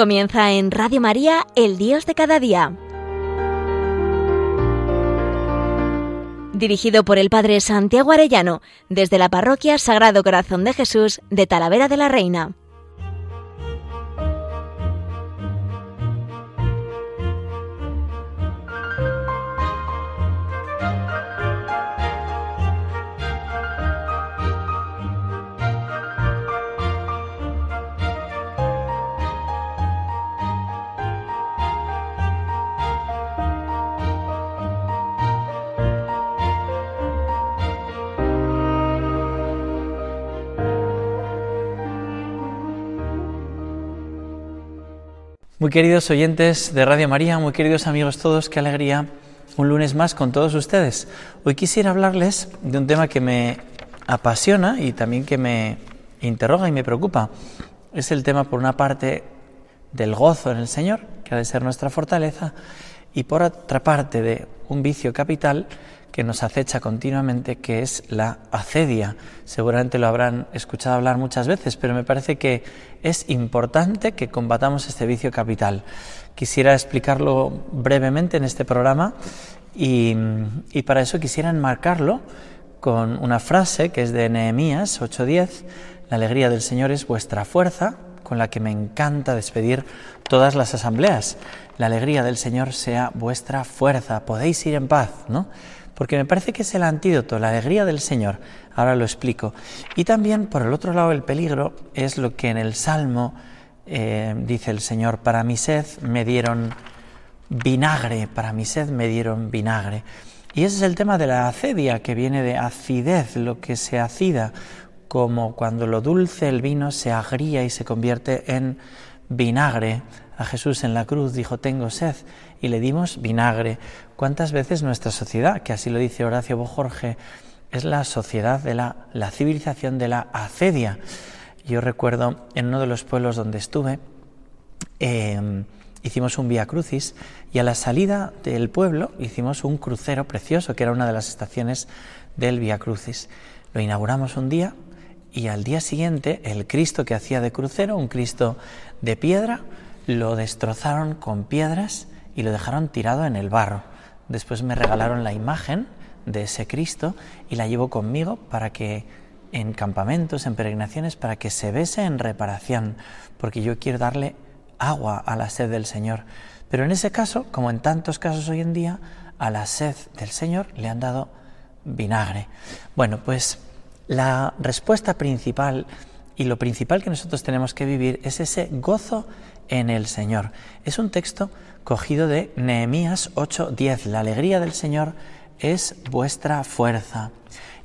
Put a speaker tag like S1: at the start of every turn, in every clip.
S1: Comienza en Radio María, El Dios de cada día. Dirigido por el Padre Santiago Arellano, desde la Parroquia Sagrado Corazón de Jesús de Talavera de la Reina.
S2: Muy queridos oyentes de Radio María, muy queridos amigos todos, qué alegría un lunes más con todos ustedes. Hoy quisiera hablarles de un tema que me apasiona y también que me interroga y me preocupa. Es el tema, por una parte, del gozo en el Señor, que ha de ser nuestra fortaleza, y por otra parte, de un vicio capital que nos acecha continuamente, que es la acedia. Seguramente lo habrán escuchado hablar muchas veces, pero me parece que es importante que combatamos este vicio capital. Quisiera explicarlo brevemente en este programa y, y para eso quisiera enmarcarlo con una frase que es de Nehemías 8:10, la alegría del Señor es vuestra fuerza, con la que me encanta despedir todas las asambleas. La alegría del Señor sea vuestra fuerza, podéis ir en paz, ¿no? Porque me parece que es el antídoto, la alegría del Señor. Ahora lo explico. Y también, por el otro lado, el peligro es lo que en el Salmo eh, dice el Señor, para mi sed me dieron vinagre, para mi sed me dieron vinagre. Y ese es el tema de la acedia, que viene de acidez, lo que se acida, como cuando lo dulce el vino se agría y se convierte en vinagre. A Jesús en la cruz dijo, tengo sed, y le dimos vinagre. ¿Cuántas veces nuestra sociedad, que así lo dice Horacio Bojorge, es la sociedad de la, la civilización de la acedia? Yo recuerdo en uno de los pueblos donde estuve, em, hicimos un vía crucis y a la salida del pueblo hicimos un crucero precioso, que era una de las estaciones del vía crucis. Lo inauguramos un día y al día siguiente el Cristo que hacía de crucero, un Cristo de piedra, lo destrozaron con piedras y lo dejaron tirado en el barro. Después me regalaron la imagen de ese Cristo y la llevo conmigo para que en campamentos, en peregrinaciones, para que se bese en reparación, porque yo quiero darle agua a la sed del Señor. Pero en ese caso, como en tantos casos hoy en día, a la sed del Señor le han dado vinagre. Bueno, pues la respuesta principal y lo principal que nosotros tenemos que vivir es ese gozo en el Señor. Es un texto cogido de Nehemías 8:10. La alegría del Señor es vuestra fuerza.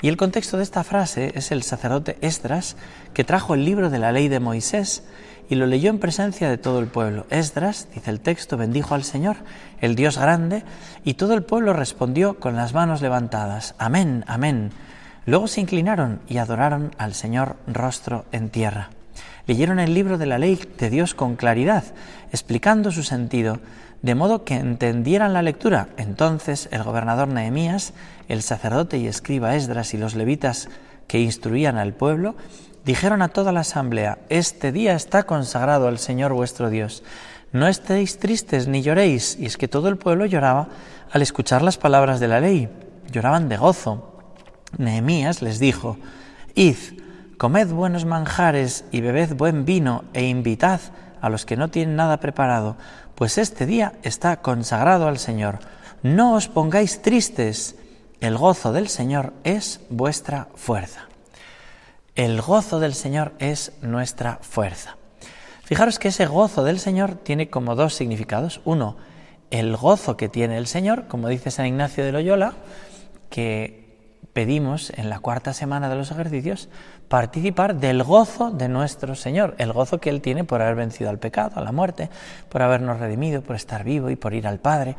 S2: Y el contexto de esta frase es el sacerdote Esdras, que trajo el libro de la ley de Moisés y lo leyó en presencia de todo el pueblo. Esdras, dice el texto, bendijo al Señor, el Dios grande, y todo el pueblo respondió con las manos levantadas, Amén, amén. Luego se inclinaron y adoraron al Señor rostro en tierra. Leyeron el libro de la ley de Dios con claridad, explicando su sentido, de modo que entendieran la lectura. Entonces el gobernador Nehemías, el sacerdote y escriba Esdras y los levitas que instruían al pueblo, dijeron a toda la asamblea, Este día está consagrado al Señor vuestro Dios. No estéis tristes ni lloréis. Y es que todo el pueblo lloraba al escuchar las palabras de la ley. Lloraban de gozo. Nehemías les dijo, Id, comed buenos manjares y bebed buen vino e invitad a los que no tienen nada preparado, pues este día está consagrado al Señor. No os pongáis tristes, el gozo del Señor es vuestra fuerza. El gozo del Señor es nuestra fuerza. Fijaros que ese gozo del Señor tiene como dos significados. Uno, el gozo que tiene el Señor, como dice San Ignacio de Loyola, que pedimos en la cuarta semana de los ejercicios participar del gozo de nuestro Señor, el gozo que Él tiene por haber vencido al pecado, a la muerte, por habernos redimido, por estar vivo y por ir al Padre,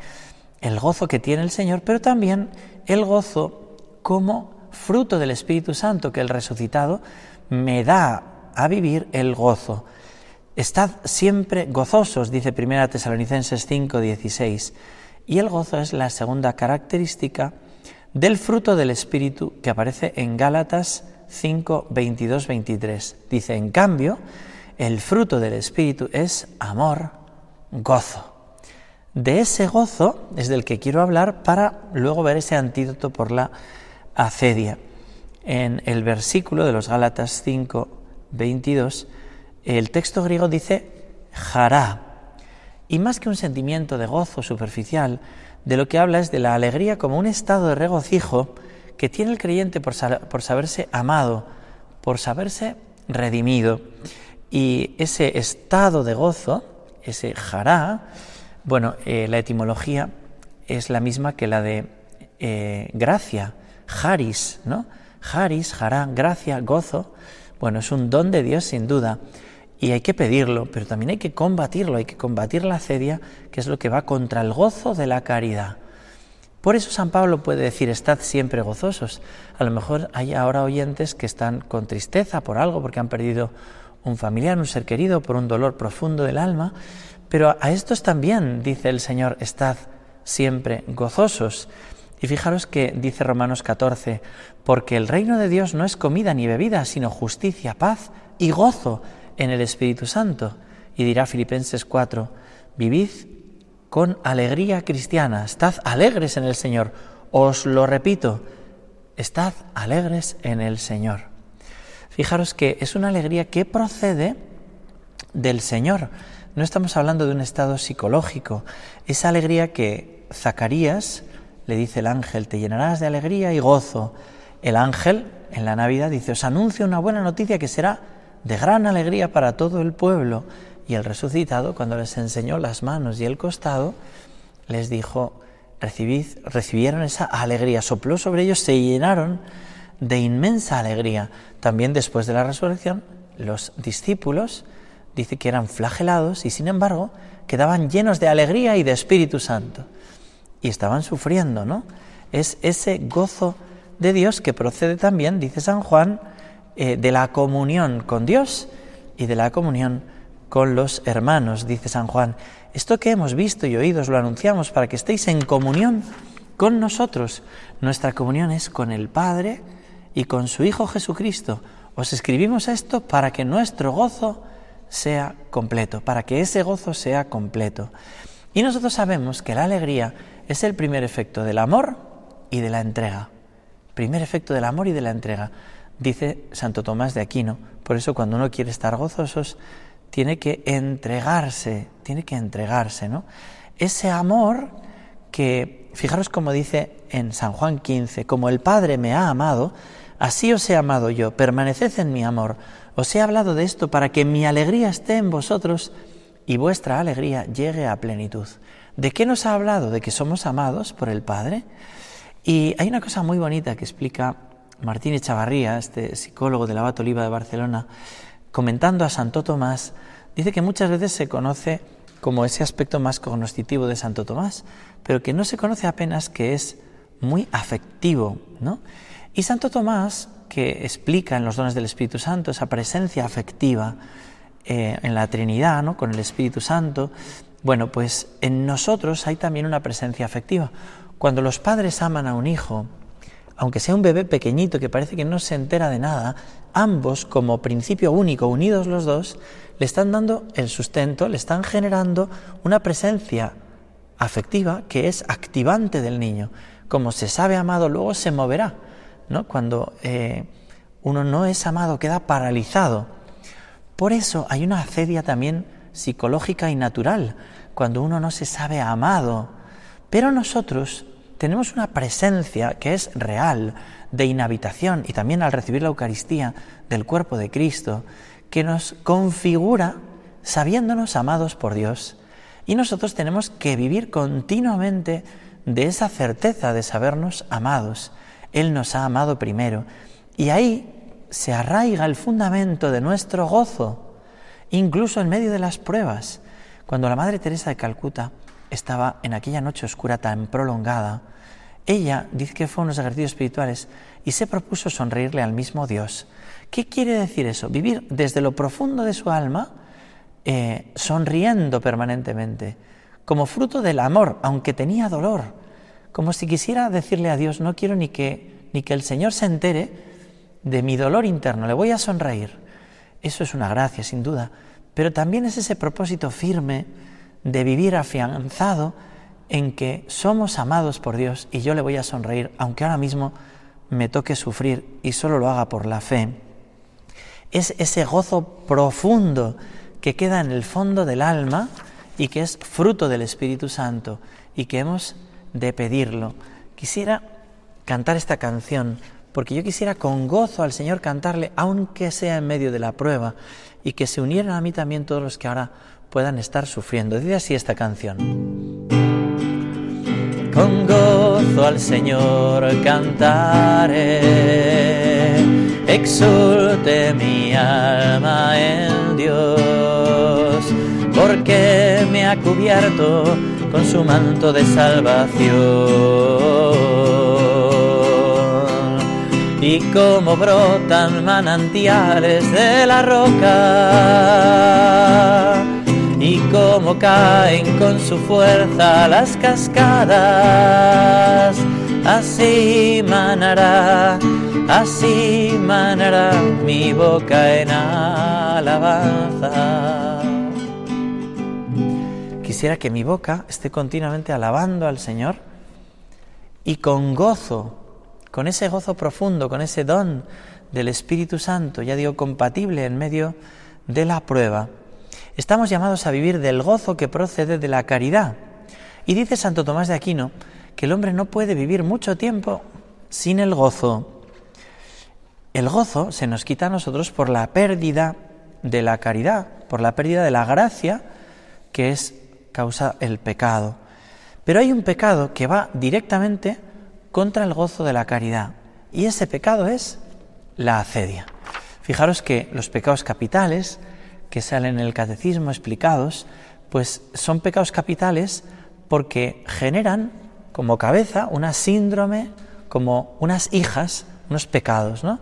S2: el gozo que tiene el Señor, pero también el gozo como fruto del Espíritu Santo que el resucitado me da a vivir el gozo. Estad siempre gozosos, dice 1 Tesalonicenses 5, 16. Y el gozo es la segunda característica del fruto del Espíritu que aparece en Gálatas 5, 22, 23. Dice, en cambio, el fruto del Espíritu es amor, gozo. De ese gozo es del que quiero hablar para luego ver ese antídoto por la acedia. En el versículo de los Gálatas 5, 22, el texto griego dice jará. Y más que un sentimiento de gozo superficial, de lo que habla es de la alegría como un estado de regocijo que tiene el creyente por, por saberse amado, por saberse redimido. Y ese estado de gozo, ese jará, bueno, eh, la etimología es la misma que la de eh, gracia, haris, ¿no? Haris, jará, gracia, gozo. Bueno, es un don de Dios sin duda y hay que pedirlo, pero también hay que combatirlo, hay que combatir la cedia, que es lo que va contra el gozo de la caridad. Por eso San Pablo puede decir, estad siempre gozosos. A lo mejor hay ahora oyentes que están con tristeza por algo, porque han perdido un familiar, un ser querido, por un dolor profundo del alma, pero a estos también, dice el Señor, estad siempre gozosos. Y fijaros que dice Romanos 14, porque el reino de Dios no es comida ni bebida, sino justicia, paz y gozo en el Espíritu Santo. Y dirá Filipenses 4, vivid con alegría cristiana, estad alegres en el Señor. Os lo repito, estad alegres en el Señor. Fijaros que es una alegría que procede del Señor. No estamos hablando de un estado psicológico. Esa alegría que Zacarías le dice el ángel, te llenarás de alegría y gozo. El ángel en la Navidad dice, os anuncio una buena noticia que será de gran alegría para todo el pueblo. Y el resucitado, cuando les enseñó las manos y el costado, les dijo, Recibid, recibieron esa alegría, sopló sobre ellos, se llenaron de inmensa alegría. También después de la resurrección, los discípulos dice que eran flagelados y sin embargo quedaban llenos de alegría y de Espíritu Santo. Y estaban sufriendo, ¿no? Es ese gozo de Dios que procede también, dice San Juan, eh, de la comunión con Dios y de la comunión con los hermanos, dice San Juan. Esto que hemos visto y oído os lo anunciamos para que estéis en comunión con nosotros. Nuestra comunión es con el Padre y con su Hijo Jesucristo. Os escribimos esto para que nuestro gozo sea completo, para que ese gozo sea completo. Y nosotros sabemos que la alegría es el primer efecto del amor y de la entrega. Primer efecto del amor y de la entrega dice Santo Tomás de Aquino. Por eso cuando uno quiere estar gozosos, tiene que entregarse, tiene que entregarse, ¿no? Ese amor que, fijaros como dice en San Juan 15, como el Padre me ha amado, así os he amado yo, permaneced en mi amor. Os he hablado de esto para que mi alegría esté en vosotros y vuestra alegría llegue a plenitud. ¿De qué nos ha hablado? De que somos amados por el Padre. Y hay una cosa muy bonita que explica Martín Echavarría, este psicólogo del Abad Oliva de Barcelona, comentando a Santo Tomás, dice que muchas veces se conoce como ese aspecto más cognoscitivo de Santo Tomás, pero que no se conoce apenas que es muy afectivo, ¿no? Y Santo Tomás, que explica en los dones del Espíritu Santo esa presencia afectiva eh, en la Trinidad, ¿no? Con el Espíritu Santo, bueno, pues en nosotros hay también una presencia afectiva. Cuando los padres aman a un hijo, aunque sea un bebé pequeñito que parece que no se entera de nada, ambos, como principio único, unidos los dos, le están dando el sustento, le están generando una presencia afectiva que es activante del niño. Como se sabe amado, luego se moverá. ¿no? Cuando eh, uno no es amado, queda paralizado. Por eso hay una acedia también psicológica y natural, cuando uno no se sabe amado. Pero nosotros tenemos una presencia que es real, de inhabitación, y también al recibir la Eucaristía del cuerpo de Cristo, que nos configura sabiéndonos amados por Dios. Y nosotros tenemos que vivir continuamente de esa certeza de sabernos amados. Él nos ha amado primero. Y ahí se arraiga el fundamento de nuestro gozo, incluso en medio de las pruebas. Cuando la Madre Teresa de Calcuta estaba en aquella noche oscura tan prolongada, ella dice que fue unos ejercicios espirituales y se propuso sonreírle al mismo Dios. ¿Qué quiere decir eso? Vivir desde lo profundo de su alma, eh, sonriendo permanentemente, como fruto del amor, aunque tenía dolor, como si quisiera decirle a Dios, no quiero ni que, ni que el Señor se entere de mi dolor interno, le voy a sonreír. Eso es una gracia, sin duda, pero también es ese propósito firme de vivir afianzado en que somos amados por Dios y yo le voy a sonreír, aunque ahora mismo me toque sufrir y solo lo haga por la fe. Es ese gozo profundo que queda en el fondo del alma y que es fruto del Espíritu Santo y que hemos de pedirlo. Quisiera cantar esta canción porque yo quisiera con gozo al Señor cantarle, aunque sea en medio de la prueba, y que se unieran a mí también todos los que ahora puedan estar sufriendo. Dice así esta canción. Con gozo al Señor cantaré, exulte mi alma en Dios, porque me ha cubierto con su manto de salvación. Y como brotan manantiales de la roca, y como caen con su fuerza las cascadas, así manará, así manará mi boca en alabanza. Quisiera que mi boca esté continuamente alabando al Señor y con gozo, con ese gozo profundo, con ese don del Espíritu Santo, ya digo, compatible en medio de la prueba. Estamos llamados a vivir del gozo que procede de la caridad. Y dice Santo Tomás de Aquino que el hombre no puede vivir mucho tiempo sin el gozo. El gozo se nos quita a nosotros por la pérdida de la caridad, por la pérdida de la gracia, que es causa el pecado. Pero hay un pecado que va directamente contra el gozo de la caridad. Y ese pecado es la acedia. Fijaros que los pecados capitales que salen en el catecismo explicados, pues son pecados capitales porque generan como cabeza una síndrome, como unas hijas, unos pecados, ¿no?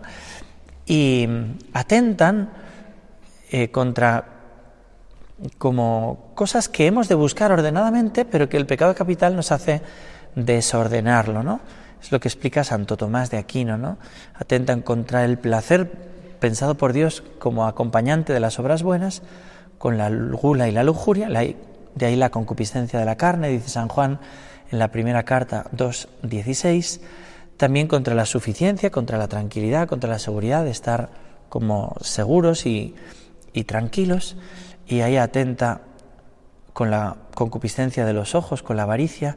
S2: Y atentan eh, contra como cosas que hemos de buscar ordenadamente, pero que el pecado capital nos hace desordenarlo, ¿no? Es lo que explica Santo Tomás de Aquino, ¿no? Atentan contra el placer pensado por Dios como acompañante de las obras buenas, con la gula y la lujuria, de ahí la concupiscencia de la carne, dice San Juan en la primera carta 2.16, también contra la suficiencia, contra la tranquilidad, contra la seguridad de estar como seguros y, y tranquilos, y ahí atenta con la concupiscencia de los ojos, con la avaricia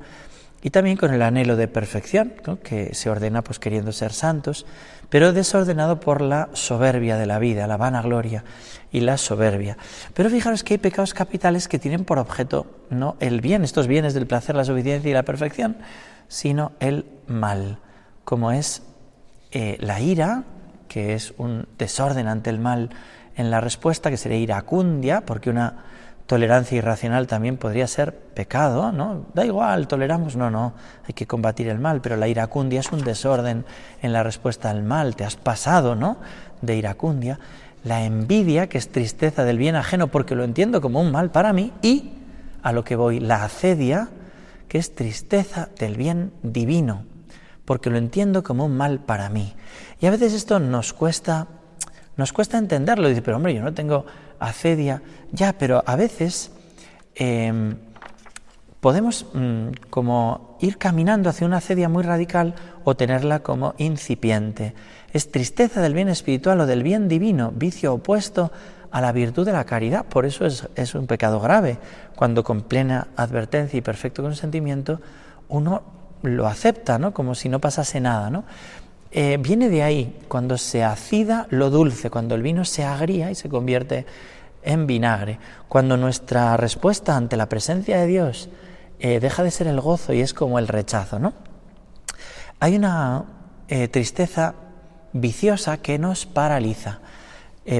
S2: y también con el anhelo de perfección, que se ordena pues queriendo ser santos, pero desordenado por la soberbia de la vida, la vanagloria y la soberbia. Pero fijaros que hay pecados capitales que tienen por objeto no el bien, estos bienes del placer, la suficiencia y la perfección, sino el mal, como es eh, la ira, que es un desorden ante el mal en la respuesta, que sería iracundia, porque una tolerancia irracional también podría ser pecado, ¿no? Da igual, toleramos, no, no, hay que combatir el mal, pero la iracundia es un desorden en la respuesta al mal, te has pasado, ¿no? De iracundia. La envidia, que es tristeza del bien ajeno, porque lo entiendo como un mal para mí, y a lo que voy, la acedia, que es tristeza del bien divino, porque lo entiendo como un mal para mí. Y a veces esto nos cuesta nos cuesta entenderlo. Dice, pero hombre, yo no tengo acedia. Ya, pero a veces em, podemos mm, como ir caminando hacia una acedia muy radical o tenerla como incipiente. Es tristeza del bien espiritual o del bien divino, vicio opuesto a la virtud de la caridad. Por eso es, es un pecado grave. Cuando con plena advertencia y perfecto consentimiento uno lo acepta, ¿no? Como si no pasase nada, ¿no? Eh, viene de ahí, cuando se acida lo dulce, cuando el vino se agría y se convierte en vinagre, cuando nuestra respuesta ante la presencia de Dios eh, deja de ser el gozo y es como el rechazo, ¿no? Hay una eh, tristeza viciosa que nos paraliza.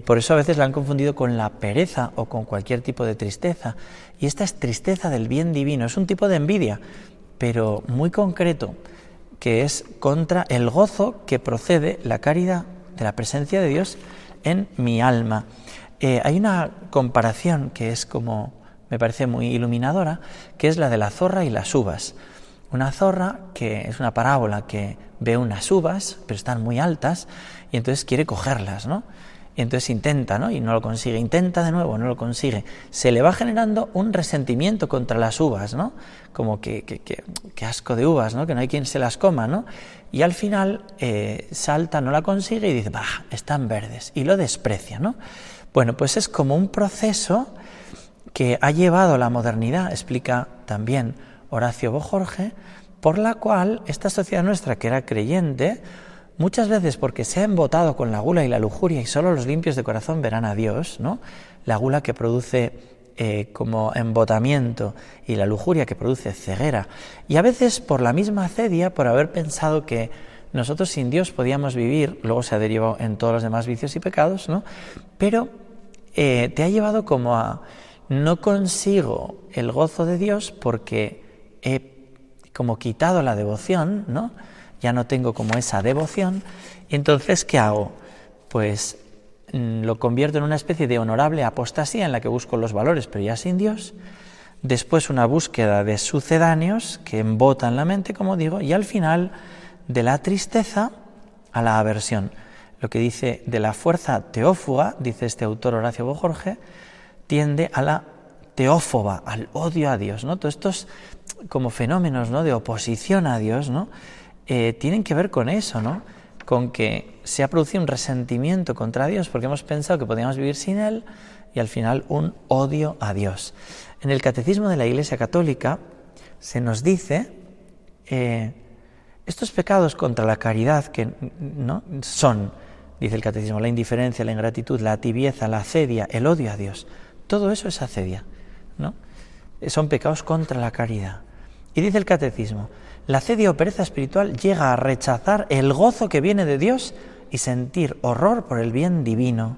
S2: por eso a veces la han confundido con la pereza o con cualquier tipo de tristeza. Y esta es tristeza del bien divino, es un tipo de envidia, pero muy concreto que es contra el gozo que procede la caridad de la presencia de Dios en mi alma. Eh, hay una comparación que es como, me parece muy iluminadora, que es la de la zorra y las uvas. Una zorra que es una parábola que ve unas uvas, pero están muy altas, y entonces quiere cogerlas, ¿no? Y entonces intenta, ¿no? Y no lo consigue, intenta de nuevo, no lo consigue. Se le va generando un resentimiento contra las uvas, ¿no? Como que, que, asco de uvas, ¿no? Que no hay quien se las coma, ¿no? Y al final eh, salta, no la consigue y dice, bah, están verdes. Y lo desprecia, ¿no? Bueno, pues es como un proceso que ha llevado la modernidad, explica también Horacio Bojorge, por la cual esta sociedad nuestra, que era creyente, muchas veces porque se ha embotado con la gula y la lujuria y solo los limpios de corazón verán a Dios, ¿no? La gula que produce eh, como embotamiento y la lujuria que produce ceguera. Y a veces por la misma acedia, por haber pensado que nosotros sin Dios podíamos vivir, luego se ha derivado en todos los demás vicios y pecados, ¿no? Pero eh, te ha llevado como a no consigo el gozo de Dios porque he como quitado la devoción, ¿no? Ya no tengo como esa devoción. Entonces, ¿qué hago? Pues mm, lo convierto en una especie de honorable apostasía en la que busco los valores, pero ya sin Dios. Después una búsqueda de sucedáneos que embotan la mente, como digo, y al final de la tristeza a la aversión. Lo que dice de la fuerza teófuga, dice este autor Horacio Bojorge, tiende a la teófoba, al odio a Dios. ¿no? Todos estos como fenómenos ¿no? de oposición a Dios ¿no? Eh, tienen que ver con eso, ¿no? con que se ha producido un resentimiento contra Dios porque hemos pensado que podíamos vivir sin Él y al final un odio a Dios. En el Catecismo de la Iglesia Católica se nos dice eh, estos pecados contra la caridad que no son, dice el Catecismo, la indiferencia, la ingratitud, la tibieza, la acedia, el odio a Dios. Todo eso es acedia, ¿no? Son pecados contra la caridad. Y dice el catecismo, la acedia o pereza espiritual llega a rechazar el gozo que viene de Dios y sentir horror por el bien divino.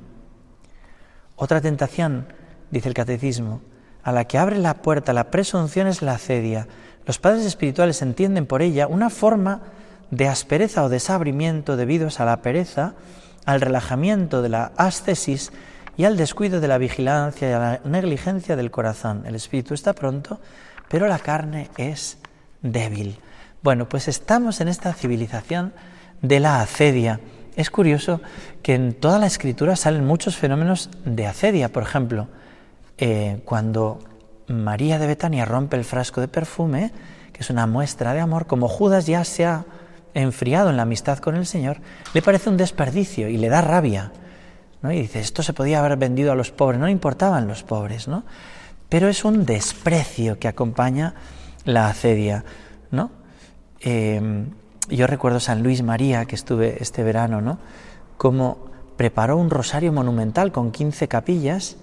S2: Otra tentación, dice el catecismo, a la que abre la puerta la presunción es la acedia. Los padres espirituales entienden por ella una forma de aspereza o desabrimiento debidos a la pereza, al relajamiento de la ascesis y al descuido de la vigilancia y a la negligencia del corazón. El espíritu está pronto, pero la carne es débil. Bueno, pues estamos en esta civilización de la acedia. Es curioso que en toda la escritura salen muchos fenómenos de acedia. Por ejemplo, eh, cuando María de Betania rompe el frasco de perfume, que es una muestra de amor, como Judas ya se ha enfriado en la amistad con el Señor, le parece un desperdicio y le da rabia. Y dice, esto se podía haber vendido a los pobres, no importaban los pobres, ¿no? Pero es un desprecio que acompaña la acedia, ¿no? Em, yo recuerdo San Luis María, que estuve este verano, ¿no? Como preparó un rosario monumental con 15 capillas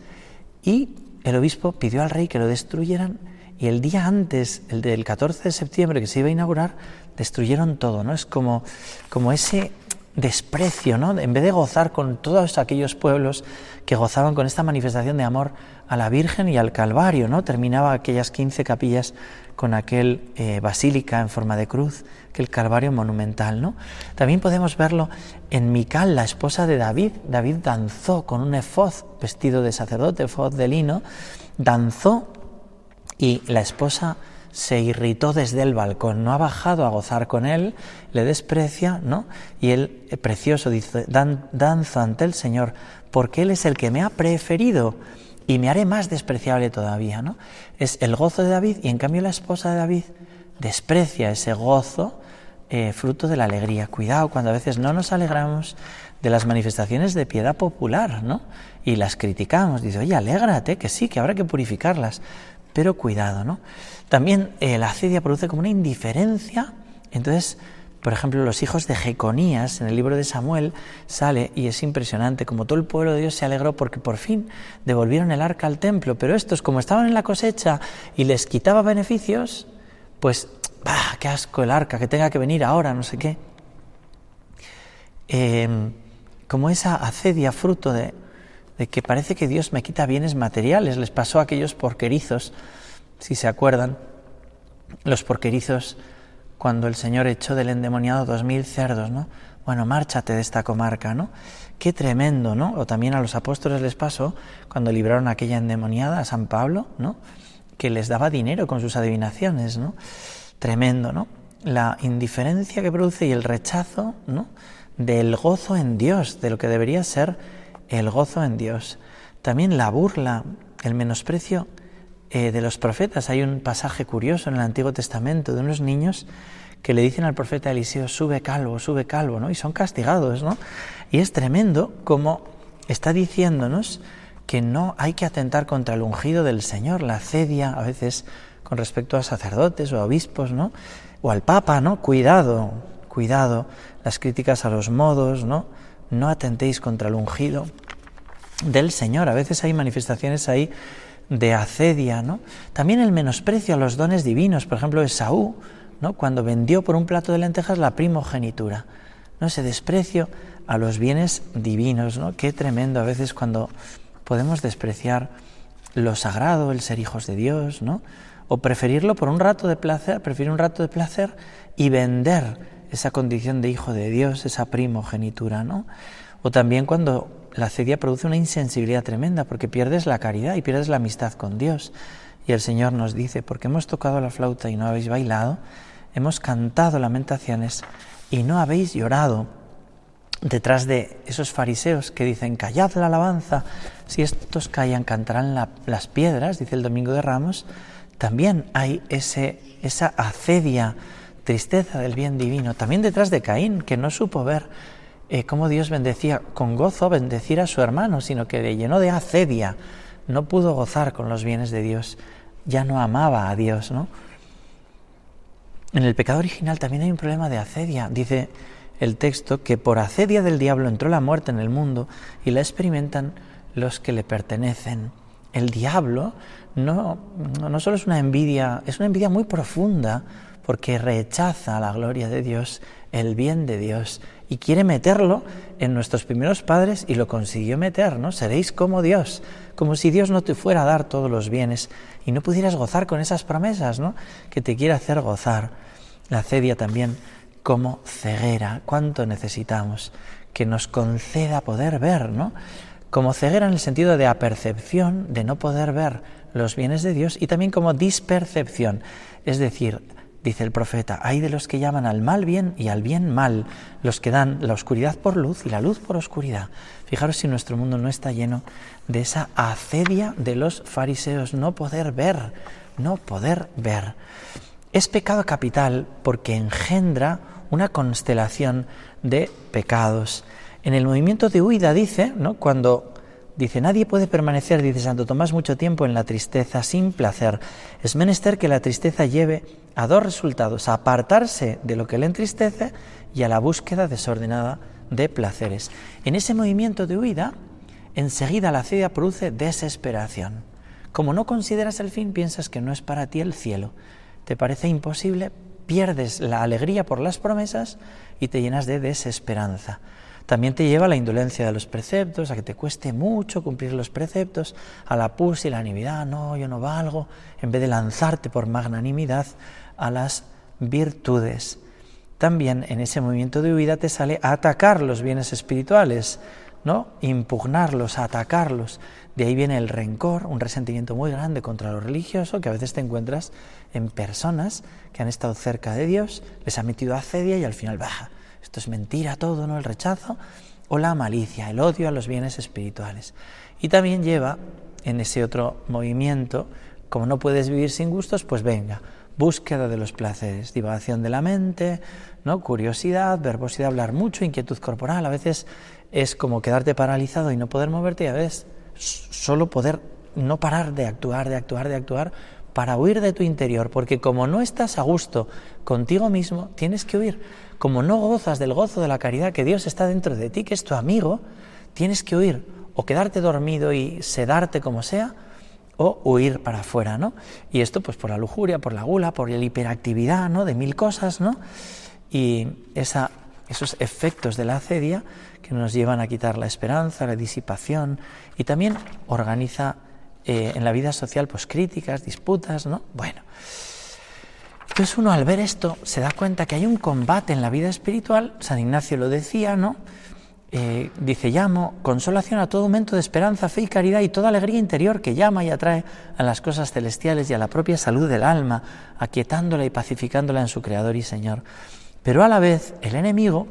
S2: y el obispo pidió al rey que lo destruyeran y el día antes, el del 14 de septiembre que se iba a inaugurar, destruyeron todo, ¿no? Es como, como ese desprecio, ¿no? En vez de gozar con todos aquellos pueblos que gozaban con esta manifestación de amor a la Virgen y al Calvario, ¿no? Terminaba aquellas 15 capillas con aquel eh, basílica en forma de cruz, aquel Calvario monumental, ¿no? También podemos verlo en Mical, la esposa de David. David danzó con un efoz vestido de sacerdote, efoz de lino, danzó y la esposa se irritó desde el balcón, no ha bajado a gozar con él, le desprecia, ¿no? Y él, eh, precioso, dice, Dan, danzo ante el Señor, porque Él es el que me ha preferido y me haré más despreciable todavía, ¿no? Es el gozo de David y en cambio la esposa de David desprecia ese gozo eh, fruto de la alegría. Cuidado cuando a veces no nos alegramos de las manifestaciones de piedad popular, ¿no? Y las criticamos, dice, oye, alégrate, que sí, que habrá que purificarlas, pero cuidado, ¿no? También eh, la acedia produce como una indiferencia, entonces, por ejemplo, los hijos de Jeconías, en el libro de Samuel, sale y es impresionante, como todo el pueblo de Dios se alegró porque por fin devolvieron el arca al templo, pero estos, como estaban en la cosecha y les quitaba beneficios, pues, ¡bah, qué asco el arca, que tenga que venir ahora, no sé qué! Em, como esa acedia fruto de, de que parece que Dios me quita bienes materiales, les pasó a aquellos porquerizos si se acuerdan, los porquerizos cuando el Señor echó del endemoniado dos mil cerdos, ¿no? Bueno, márchate de esta comarca, ¿no? Qué tremendo, ¿no? O también a los apóstoles les pasó cuando libraron aquella endemoniada a San Pablo, ¿no? Que les daba dinero con sus adivinaciones, ¿no? Tremendo, ¿no? La indiferencia que produce y el rechazo, ¿no? Del gozo en Dios, de lo que debería ser el gozo en Dios. También la burla, el menosprecio eh, de los profetas. Hay un pasaje curioso en el Antiguo Testamento de unos niños que le dicen al profeta Eliseo, sube calvo, sube calvo, ¿no? Y son castigados, ¿no? Y es tremendo como está diciéndonos que no hay que atentar contra el ungido del Señor, la cedia a veces con respecto a sacerdotes o a obispos, ¿no? O al Papa, ¿no? Cuidado, cuidado, las críticas a los modos, ¿no? No atentéis contra el ungido del Señor. A veces hay manifestaciones ahí de acedia, ¿no? También el menosprecio a los dones divinos, por ejemplo, Esaú, ¿no? Cuando vendió por un plato de lentejas la primogenitura, ¿no? Ese desprecio a los bienes divinos, ¿no? Qué tremendo a veces cuando podemos despreciar lo sagrado, el ser hijos de Dios, ¿no? O preferirlo por un rato de placer, preferir un rato de placer y vender esa condición de hijo de Dios, esa primogenitura, ¿no? O también cuando la acedia produce una insensibilidad tremenda porque pierdes la caridad y pierdes la amistad con Dios. Y el Señor nos dice, porque hemos tocado la flauta y no habéis bailado, hemos cantado lamentaciones y no habéis llorado. Detrás de esos fariseos que dicen, callad la alabanza, si estos callan cantarán las piedras, dice el Domingo de Ramos, también hay ese, esa acedia, tristeza del bien divino. También detrás de Caín, que no supo ver cómo Dios bendecía con gozo, bendecir a su hermano, sino que le llenó de acedia. No pudo gozar con los bienes de Dios, ya no amaba a Dios, ¿no? En el pecado original también hay un problema de acedia. Dice el texto que por acedia del diablo entró la muerte en el mundo y la experimentan los que le pertenecen. El diablo no, no solo es una envidia, es una envidia muy profunda porque rechaza la gloria de Dios, el bien de Dios y quiere meterlo en nuestros primeros padres y lo consiguió meter, ¿no? Seréis como Dios, como si Dios no te fuera a dar todos los bienes y no pudieras gozar con esas promesas, ¿no? Que te quiere hacer gozar. La cedia también como ceguera, cuánto necesitamos que nos conceda poder ver, ¿no? Como ceguera en el sentido de apercepción, de no poder ver los bienes de Dios y también como dispercepción, es decir, dice el profeta, hay de los que llaman al mal bien y al bien mal, los que dan la oscuridad por luz y la luz por oscuridad. Fijaros si nuestro mundo no está lleno de esa acedia de los fariseos, no poder ver, no poder ver. Es pecado capital porque engendra una constelación de pecados. En el movimiento de huida dice, ¿no? cuando Dice, nadie puede permanecer, dice Santo Tomás, mucho tiempo en la tristeza sin placer. Es menester que la tristeza lleve a dos resultados, a apartarse de lo que le entristece y a la búsqueda desordenada de placeres. En ese movimiento de huida, enseguida la cedia produce desesperación. Como no consideras el fin, piensas que no es para ti el cielo. Te parece imposible, pierdes la alegría por las promesas y te llenas de desesperanza. También te lleva a la indolencia de los preceptos, a que te cueste mucho cumplir los preceptos, a la pus y la nimiedad, no, yo no valgo, en vez de lanzarte por magnanimidad a las virtudes. También en ese movimiento de huida te sale a atacar los bienes espirituales, ¿no? Impugnarlos, atacarlos. De ahí viene el rencor, un resentimiento muy grande contra lo religioso que a veces te encuentras en personas que han estado cerca de Dios, les ha metido acedia y al final baja esto es mentira todo, ¿no? El rechazo o la malicia, el odio a los bienes espirituales. Y también lleva en ese otro movimiento, como no puedes vivir sin gustos, pues venga, búsqueda de los placeres, divagación de la mente, ¿no? curiosidad, verbosidad, hablar mucho, inquietud corporal, a veces es como quedarte paralizado y no poder moverte y a veces solo poder no parar de actuar, de actuar, de actuar para huir de tu interior, porque como no estás a gusto contigo mismo, tienes que huir. Como no gozas del gozo de la caridad que Dios está dentro de ti, que es tu amigo, tienes que huir o quedarte dormido y sedarte como sea, o huir para afuera, ¿no? Y esto pues por la lujuria, por la gula, por la hiperactividad, ¿no? De mil cosas, ¿no? Y esa, esos efectos de la acedia que nos llevan a quitar la esperanza, la disipación y también organiza eh, en la vida social pues críticas, disputas, ¿no? Bueno. Entonces uno al ver esto se da cuenta que hay un combate en la vida espiritual, San Ignacio lo decía, ¿no? Eh, dice, llamo consolación a todo momento de esperanza, fe y caridad y toda alegría interior que llama y atrae a las cosas celestiales y a la propia salud del alma, aquietándola y pacificándola en su Creador y Señor. Pero a la vez el enemigo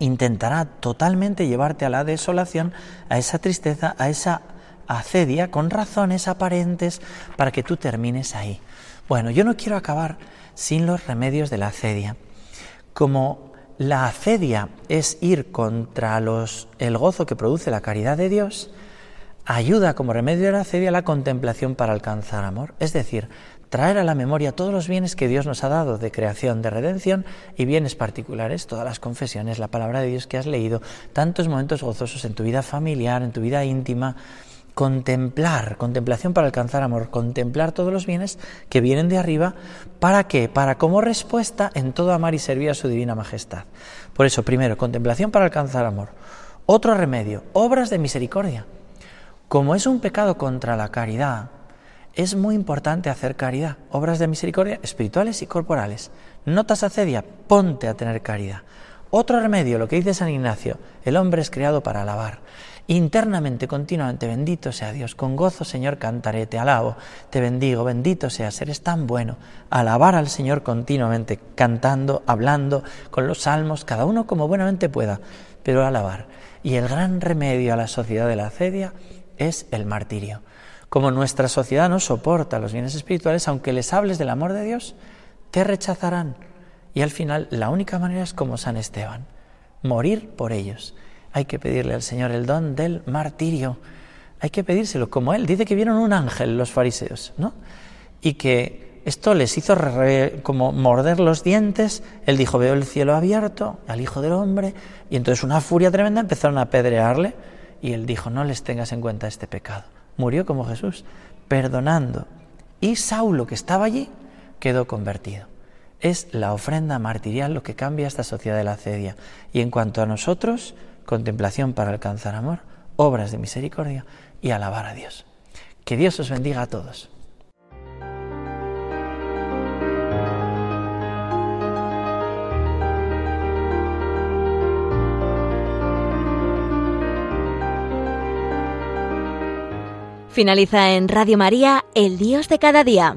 S2: intentará totalmente llevarte a la desolación, a esa tristeza, a esa acedia con razones aparentes para que tú termines ahí. Bueno, yo no quiero acabar sin los remedios de la acedia. Como la acedia es ir contra los, el gozo que produce la caridad de Dios, ayuda como remedio de la acedia la contemplación para alcanzar amor. Es decir, traer a la memoria todos los bienes que Dios nos ha dado de creación, de redención y bienes particulares, todas las confesiones, la palabra de Dios que has leído, tantos momentos gozosos en tu vida familiar, en tu vida íntima, contemplar, contemplación para alcanzar amor, contemplar todos los bienes que vienen de arriba, ¿para qué? Para como respuesta en todo amar y servir a su divina majestad. Por eso, primero, contemplación para alcanzar amor. Otro remedio, obras de misericordia. Como es un pecado contra la caridad, es muy importante hacer caridad, obras de misericordia espirituales y corporales. Notas acedia, ponte a tener caridad. Otro remedio, lo que dice San Ignacio, el hombre es creado para alabar. Internamente, continuamente, bendito sea Dios, con gozo Señor cantaré, te alabo, te bendigo, bendito sea, eres tan bueno. Alabar al Señor continuamente, cantando, hablando, con los salmos, cada uno como buenamente pueda, pero alabar. Y el gran remedio a la sociedad de la acedia es el martirio. Como nuestra sociedad no soporta los bienes espirituales, aunque les hables del amor de Dios, te rechazarán. Y al final la única manera es como San Esteban, morir por ellos. Hay que pedirle al Señor el don del martirio. Hay que pedírselo, como él. Dice que vieron un ángel los fariseos, ¿no? Y que esto les hizo como morder los dientes. Él dijo, veo el cielo abierto al Hijo del Hombre. Y entonces una furia tremenda empezaron a apedrearle. Y él dijo, no les tengas en cuenta este pecado murió como Jesús, perdonando. Y Saulo, que estaba allí, quedó convertido. Es la ofrenda martirial lo que cambia esta sociedad de la cedia. Y en cuanto a nosotros, contemplación para alcanzar amor, obras de misericordia y alabar a Dios. Que Dios os bendiga a todos.
S1: Finaliza en Radio María, El Dios de cada día.